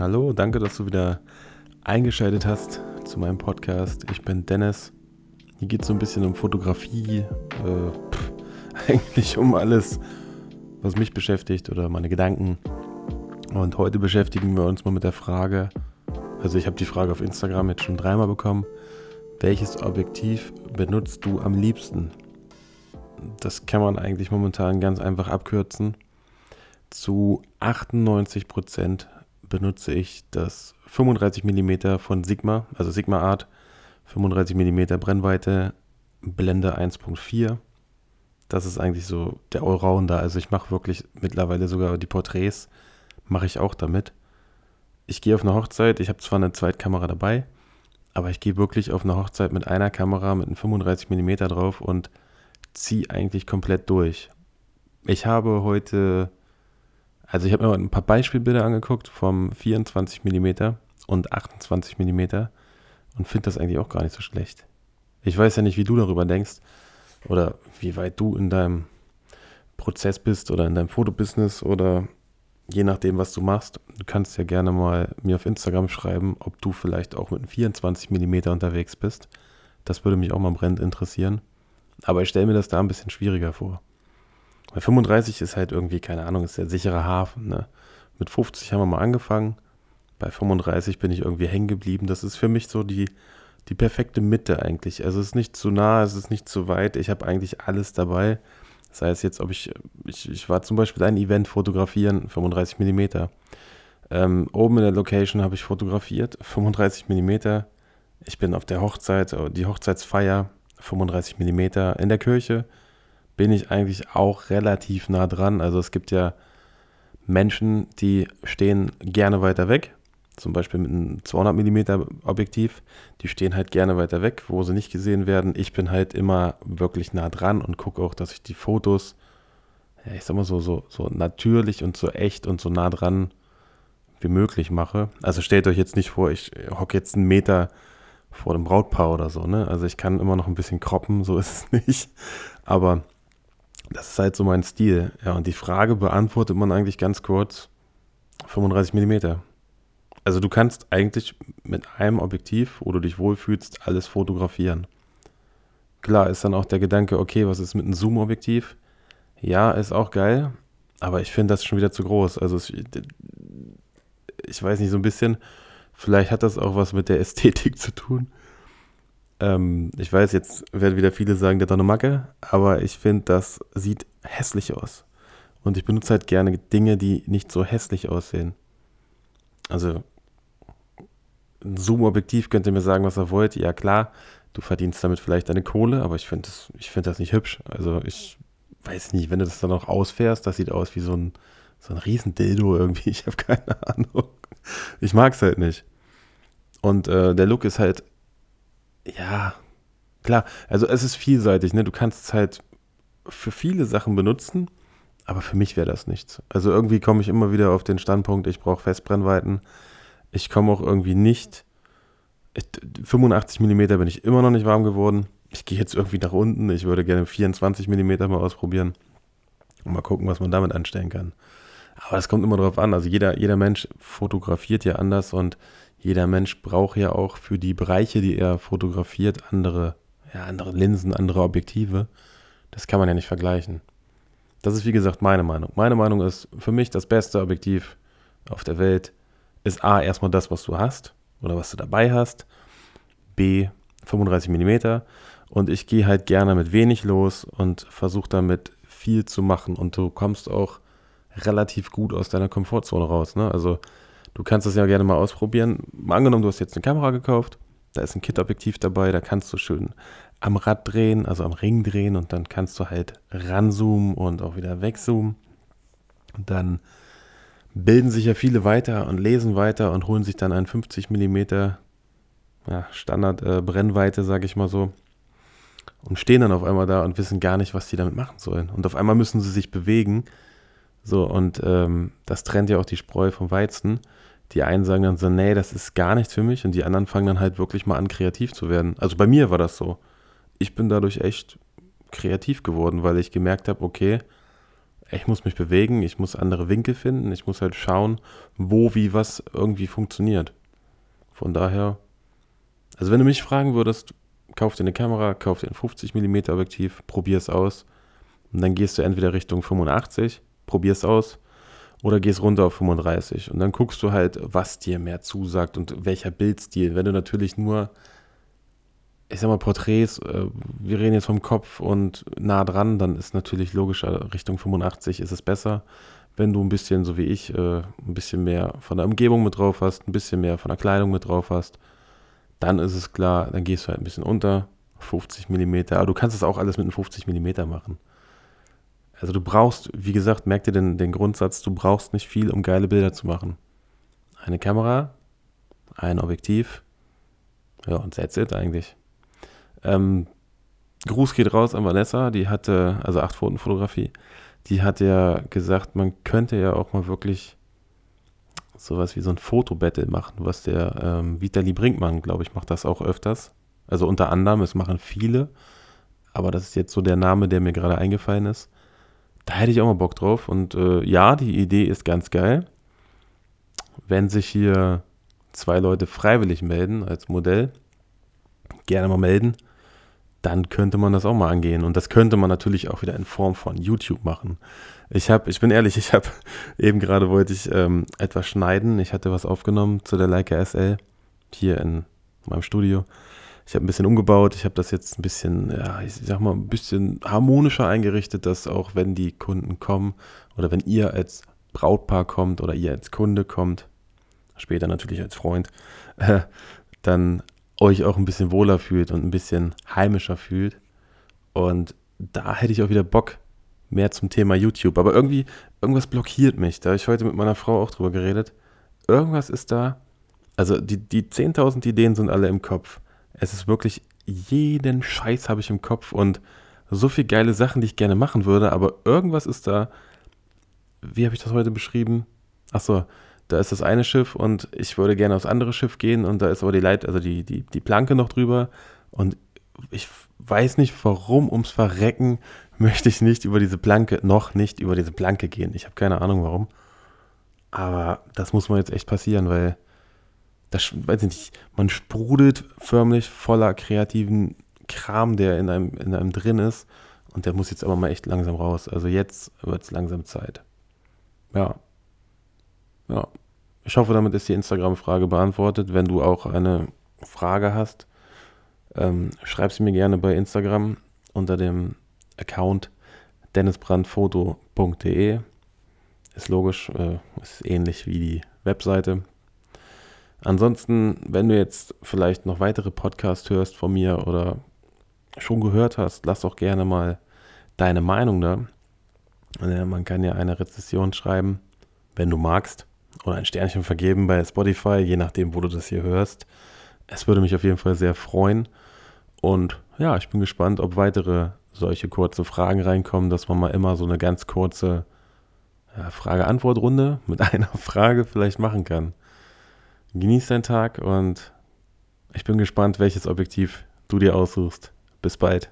Hallo, danke, dass du wieder eingeschaltet hast zu meinem Podcast. Ich bin Dennis. Hier geht es so ein bisschen um Fotografie, äh, pff, eigentlich um alles, was mich beschäftigt oder meine Gedanken. Und heute beschäftigen wir uns mal mit der Frage, also ich habe die Frage auf Instagram jetzt schon dreimal bekommen, welches Objektiv benutzt du am liebsten? Das kann man eigentlich momentan ganz einfach abkürzen. Zu 98 Prozent benutze ich das 35 mm von Sigma, also Sigma Art, 35 mm Brennweite, Blende 1.4. Das ist eigentlich so der Allrounder. Also ich mache wirklich mittlerweile sogar die Porträts, mache ich auch damit. Ich gehe auf eine Hochzeit, ich habe zwar eine Zweitkamera dabei, aber ich gehe wirklich auf eine Hochzeit mit einer Kamera mit einem 35 mm drauf und ziehe eigentlich komplett durch. Ich habe heute also ich habe mir ein paar Beispielbilder angeguckt vom 24 mm und 28 mm und finde das eigentlich auch gar nicht so schlecht. Ich weiß ja nicht, wie du darüber denkst oder wie weit du in deinem Prozess bist oder in deinem Fotobusiness oder je nachdem, was du machst. Du kannst ja gerne mal mir auf Instagram schreiben, ob du vielleicht auch mit einem 24 mm unterwegs bist. Das würde mich auch mal brennend interessieren. Aber ich stelle mir das da ein bisschen schwieriger vor. Bei 35 ist halt irgendwie, keine Ahnung, ist der sichere Hafen. Ne? Mit 50 haben wir mal angefangen. Bei 35 bin ich irgendwie hängen geblieben. Das ist für mich so die, die perfekte Mitte eigentlich. Also es ist nicht zu nah, es ist nicht zu weit. Ich habe eigentlich alles dabei. Sei es jetzt, ob ich, ich, ich war zum Beispiel ein Event fotografieren, 35 mm. Ähm, oben in der Location habe ich fotografiert, 35 mm. Ich bin auf der Hochzeit, die Hochzeitsfeier, 35 mm. In der Kirche, bin ich eigentlich auch relativ nah dran. Also es gibt ja Menschen, die stehen gerne weiter weg, zum Beispiel mit einem 200 mm Objektiv, die stehen halt gerne weiter weg, wo sie nicht gesehen werden. Ich bin halt immer wirklich nah dran und gucke auch, dass ich die Fotos, ja, ich sag mal so, so, so natürlich und so echt und so nah dran wie möglich mache. Also stellt euch jetzt nicht vor, ich hocke jetzt einen Meter vor dem Brautpaar oder so, ne? Also ich kann immer noch ein bisschen kroppen, so ist es nicht. Aber das ist halt so mein Stil. Ja, und die Frage beantwortet man eigentlich ganz kurz: 35 mm. Also du kannst eigentlich mit einem Objektiv, wo du dich wohlfühlst, alles fotografieren. Klar ist dann auch der Gedanke, okay, was ist mit einem Zoom-Objektiv? Ja, ist auch geil, aber ich finde das schon wieder zu groß. Also es, ich weiß nicht, so ein bisschen, vielleicht hat das auch was mit der Ästhetik zu tun. Ähm, ich weiß, jetzt werden wieder viele sagen, der hat eine Macke, aber ich finde, das sieht hässlich aus. Und ich benutze halt gerne Dinge, die nicht so hässlich aussehen. Also, ein Zoom-Objektiv könnt ihr mir sagen, was ihr wollt. Ja, klar, du verdienst damit vielleicht deine Kohle, aber ich finde das, find das nicht hübsch. Also, ich weiß nicht, wenn du das dann auch ausfährst, das sieht aus wie so ein, so ein Riesendildo irgendwie. Ich habe keine Ahnung. Ich mag es halt nicht. Und äh, der Look ist halt ja, klar, also es ist vielseitig, ne? Du kannst es halt für viele Sachen benutzen, aber für mich wäre das nichts. Also irgendwie komme ich immer wieder auf den Standpunkt, ich brauche Festbrennweiten. Ich komme auch irgendwie nicht. 85 mm bin ich immer noch nicht warm geworden. Ich gehe jetzt irgendwie nach unten. Ich würde gerne 24 mm mal ausprobieren und mal gucken, was man damit anstellen kann. Aber das kommt immer darauf an. Also jeder, jeder Mensch fotografiert ja anders und jeder Mensch braucht ja auch für die Bereiche, die er fotografiert, andere, ja, andere Linsen, andere Objektive. Das kann man ja nicht vergleichen. Das ist wie gesagt meine Meinung. Meine Meinung ist, für mich das beste Objektiv auf der Welt ist A, erstmal das, was du hast oder was du dabei hast. B, 35 mm. Und ich gehe halt gerne mit wenig los und versuche damit viel zu machen. Und du kommst auch relativ gut aus deiner Komfortzone raus. Ne? Also Du kannst das ja gerne mal ausprobieren. Mal angenommen, du hast jetzt eine Kamera gekauft, da ist ein Kit-Objektiv dabei, da kannst du schön am Rad drehen, also am Ring drehen und dann kannst du halt ranzoomen und auch wieder wegzoomen. Und dann bilden sich ja viele weiter und lesen weiter und holen sich dann ein 50 mm ja, Standard äh, sage ich mal so, und stehen dann auf einmal da und wissen gar nicht, was die damit machen sollen. Und auf einmal müssen sie sich bewegen. So, und ähm, das trennt ja auch die Spreu vom Weizen die einen sagen dann so, nee, das ist gar nichts für mich und die anderen fangen dann halt wirklich mal an, kreativ zu werden. Also bei mir war das so. Ich bin dadurch echt kreativ geworden, weil ich gemerkt habe, okay, ich muss mich bewegen, ich muss andere Winkel finden, ich muss halt schauen, wo, wie, was irgendwie funktioniert. Von daher, also wenn du mich fragen würdest, kauf dir eine Kamera, kauf dir ein 50 mm Objektiv, probier es aus und dann gehst du entweder Richtung 85, probier es aus oder gehst runter auf 35 und dann guckst du halt, was dir mehr zusagt und welcher Bildstil. Wenn du natürlich nur ich sag mal, Porträts, äh, wir reden jetzt vom Kopf und nah dran, dann ist natürlich logischer Richtung 85 ist es besser. Wenn du ein bisschen, so wie ich, äh, ein bisschen mehr von der Umgebung mit drauf hast, ein bisschen mehr von der Kleidung mit drauf hast, dann ist es klar, dann gehst du halt ein bisschen unter, 50 mm. Aber du kannst es auch alles mit einem 50 mm machen. Also du brauchst, wie gesagt, merk dir den, den Grundsatz, du brauchst nicht viel, um geile Bilder zu machen. Eine Kamera, ein Objektiv, ja, und that's it eigentlich. Ähm, Gruß geht raus an Vanessa, die hatte, also acht Pfoten Fotografie, die hat ja gesagt, man könnte ja auch mal wirklich sowas wie so ein Fotobattle machen, was der ähm, Vitali Brinkmann, glaube ich, macht das auch öfters. Also unter anderem, es machen viele, aber das ist jetzt so der Name, der mir gerade eingefallen ist. Da hätte ich auch mal Bock drauf. Und äh, ja, die Idee ist ganz geil. Wenn sich hier zwei Leute freiwillig melden als Modell, gerne mal melden dann könnte man das auch mal angehen. Und das könnte man natürlich auch wieder in Form von YouTube machen. Ich habe, ich bin ehrlich, ich habe eben gerade wollte ich ähm, etwas schneiden. Ich hatte was aufgenommen zu der Leica SL hier in meinem Studio. Ich habe ein bisschen umgebaut. Ich habe das jetzt ein bisschen, ja, ich sag mal, ein bisschen harmonischer eingerichtet, dass auch wenn die Kunden kommen oder wenn ihr als Brautpaar kommt oder ihr als Kunde kommt, später natürlich als Freund, äh, dann euch auch ein bisschen wohler fühlt und ein bisschen heimischer fühlt. Und da hätte ich auch wieder Bock mehr zum Thema YouTube. Aber irgendwie, irgendwas blockiert mich. Da habe ich heute mit meiner Frau auch drüber geredet. Irgendwas ist da. Also die, die 10.000 Ideen sind alle im Kopf. Es ist wirklich, jeden Scheiß habe ich im Kopf und so viele geile Sachen, die ich gerne machen würde. Aber irgendwas ist da. Wie habe ich das heute beschrieben? Achso, da ist das eine Schiff und ich würde gerne aufs andere Schiff gehen und da ist aber die Leit, also die, die, die Planke noch drüber und ich weiß nicht, warum ums Verrecken möchte ich nicht über diese Planke, noch nicht über diese Planke gehen. Ich habe keine Ahnung warum. Aber das muss mal jetzt echt passieren, weil das, weiß ich nicht, man sprudelt förmlich voller kreativen Kram, der in einem, in einem drin ist. Und der muss jetzt aber mal echt langsam raus. Also jetzt wird es langsam Zeit. Ja. Ja. Ich hoffe, damit ist die Instagram-Frage beantwortet. Wenn du auch eine Frage hast, ähm, schreib sie mir gerne bei Instagram unter dem Account dennisbrandfoto.de. Ist logisch, äh, ist ähnlich wie die Webseite. Ansonsten, wenn du jetzt vielleicht noch weitere Podcasts hörst von mir oder schon gehört hast, lass doch gerne mal deine Meinung da. Äh, man kann ja eine Rezession schreiben, wenn du magst oder ein Sternchen vergeben bei Spotify, je nachdem, wo du das hier hörst. Es würde mich auf jeden Fall sehr freuen. Und ja, ich bin gespannt, ob weitere solche kurze Fragen reinkommen, dass man mal immer so eine ganz kurze Frage-Antwort-Runde mit einer Frage vielleicht machen kann. Genieß deinen Tag und ich bin gespannt, welches Objektiv du dir aussuchst. Bis bald.